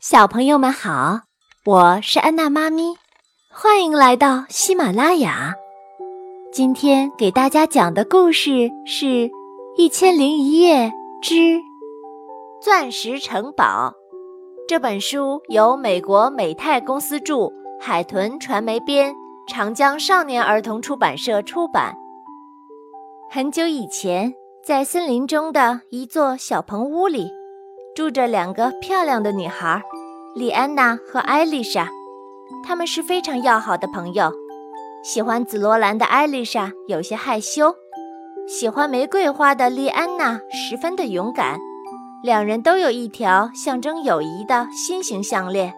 小朋友们好，我是安娜妈咪，欢迎来到喜马拉雅。今天给大家讲的故事是《一千零一夜之钻石城堡》。这本书由美国美泰公司著，海豚传媒编，长江少年儿童出版社出版。很久以前，在森林中的一座小棚屋里。住着两个漂亮的女孩，莉安娜和艾丽莎。她们是非常要好的朋友。喜欢紫罗兰的艾丽莎有些害羞，喜欢玫瑰花的莉安娜十分的勇敢。两人都有一条象征友谊的心形项链。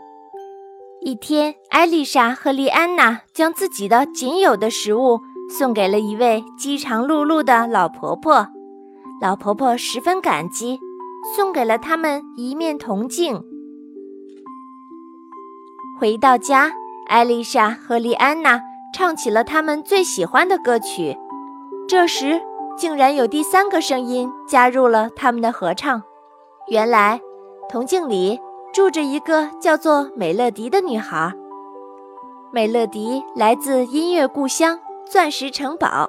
一天，艾丽莎和莉安娜将自己的仅有的食物送给了一位饥肠辘辘的老婆婆。老婆婆十分感激。送给了他们一面铜镜。回到家，艾丽莎和莉安娜唱起了他们最喜欢的歌曲。这时，竟然有第三个声音加入了他们的合唱。原来，铜镜里住着一个叫做美乐迪的女孩。美乐迪来自音乐故乡钻石城堡，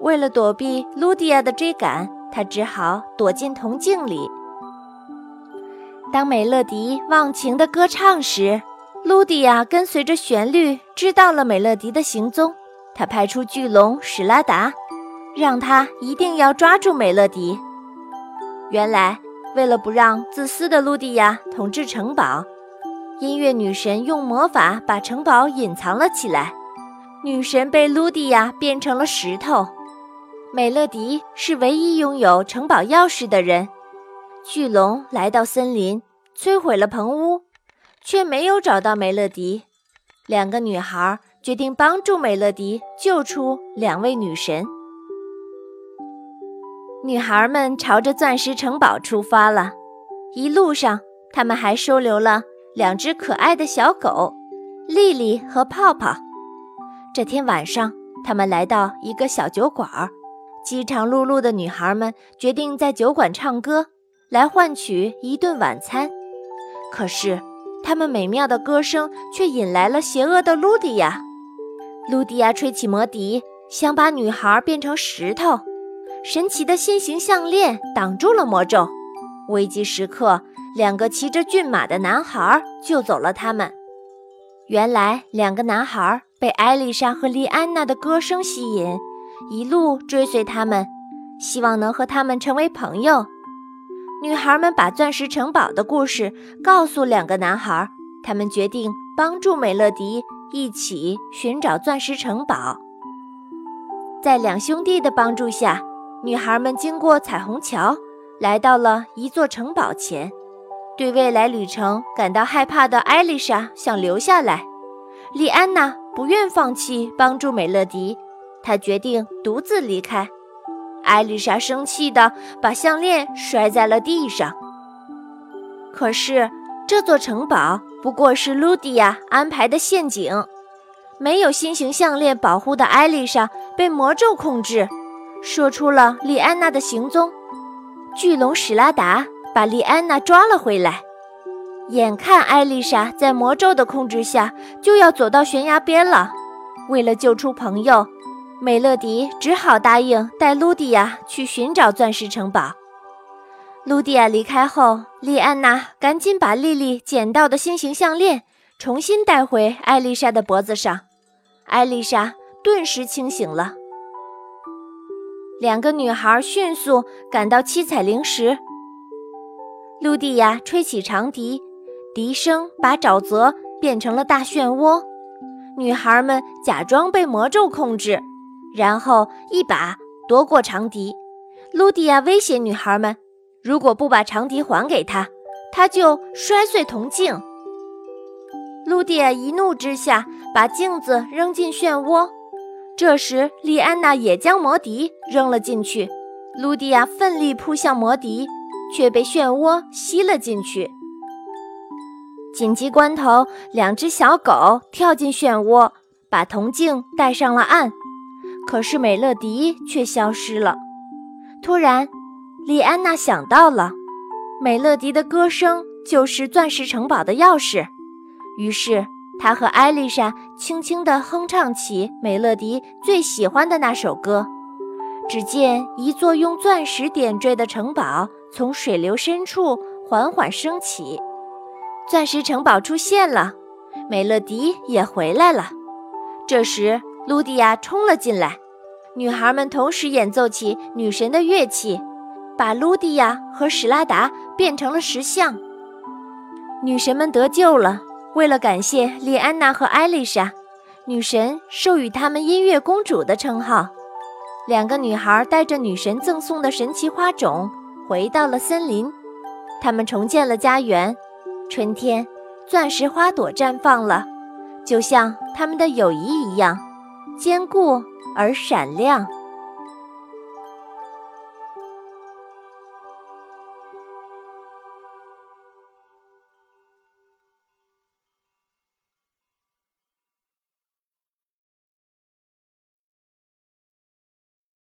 为了躲避露迪亚的追赶。她只好躲进铜镜里。当美乐迪忘情地歌唱时，露迪亚跟随着旋律知道了美乐迪的行踪。他派出巨龙史拉达，让他一定要抓住美乐迪。原来，为了不让自私的露迪亚统治城堡，音乐女神用魔法把城堡隐藏了起来。女神被露迪亚变成了石头。美乐迪是唯一拥有城堡钥匙的人。巨龙来到森林，摧毁了棚屋，却没有找到美乐迪。两个女孩决定帮助美乐迪救出两位女神。女孩们朝着钻石城堡出发了。一路上，她们还收留了两只可爱的小狗，丽丽和泡泡。这天晚上，她们来到一个小酒馆。饥肠辘辘的女孩们决定在酒馆唱歌，来换取一顿晚餐。可是，他们美妙的歌声却引来了邪恶的露迪亚。露迪亚吹起魔笛，想把女孩变成石头。神奇的心形项链挡住了魔咒。危急时刻，两个骑着骏马的男孩救走了他们。原来，两个男孩被艾丽莎和莉安娜的歌声吸引。一路追随他们，希望能和他们成为朋友。女孩们把钻石城堡的故事告诉两个男孩，他们决定帮助美乐迪一起寻找钻石城堡。在两兄弟的帮助下，女孩们经过彩虹桥，来到了一座城堡前。对未来旅程感到害怕的艾丽莎想留下来，莉安娜不愿放弃帮助美乐迪。她决定独自离开。艾丽莎生气地把项链摔在了地上。可是，这座城堡不过是露迪亚安排的陷阱。没有心型项链保护的艾丽莎被魔咒控制，说出了莉安娜的行踪。巨龙史拉达把莉安娜抓了回来。眼看艾丽莎在魔咒的控制下就要走到悬崖边了，为了救出朋友。美乐迪只好答应带露迪亚去寻找钻石城堡。露迪亚离开后，莉安娜赶紧把莉莉捡到的心形项链重新戴回艾丽莎的脖子上。艾丽莎顿时清醒了。两个女孩迅速赶到七彩灵石。露迪亚吹起长笛，笛声把沼泽变成了大漩涡。女孩们假装被魔咒控制。然后一把夺过长笛，露迪亚威胁女孩们：“如果不把长笛还给他，他就摔碎铜镜。”露迪亚一怒之下把镜子扔进漩涡。这时，莉安娜也将魔笛扔了进去。露迪亚奋力扑向魔笛，却被漩涡吸了进去。紧急关头，两只小狗跳进漩涡，把铜镜带上了岸。可是美乐迪却消失了。突然，莉安娜想到了，美乐迪的歌声就是钻石城堡的钥匙。于是，她和艾丽莎轻轻地哼唱起美乐迪最喜欢的那首歌。只见一座用钻石点缀的城堡从水流深处缓缓升起，钻石城堡出现了，美乐迪也回来了。这时，露蒂亚冲了进来，女孩们同时演奏起女神的乐器，把露蒂亚和史拉达变成了石像。女神们得救了。为了感谢莉安娜和艾丽莎，女神授予她们音乐公主的称号。两个女孩带着女神赠送的神奇花种，回到了森林。她们重建了家园。春天，钻石花朵绽放了，就像她们的友谊一样，坚固而闪亮。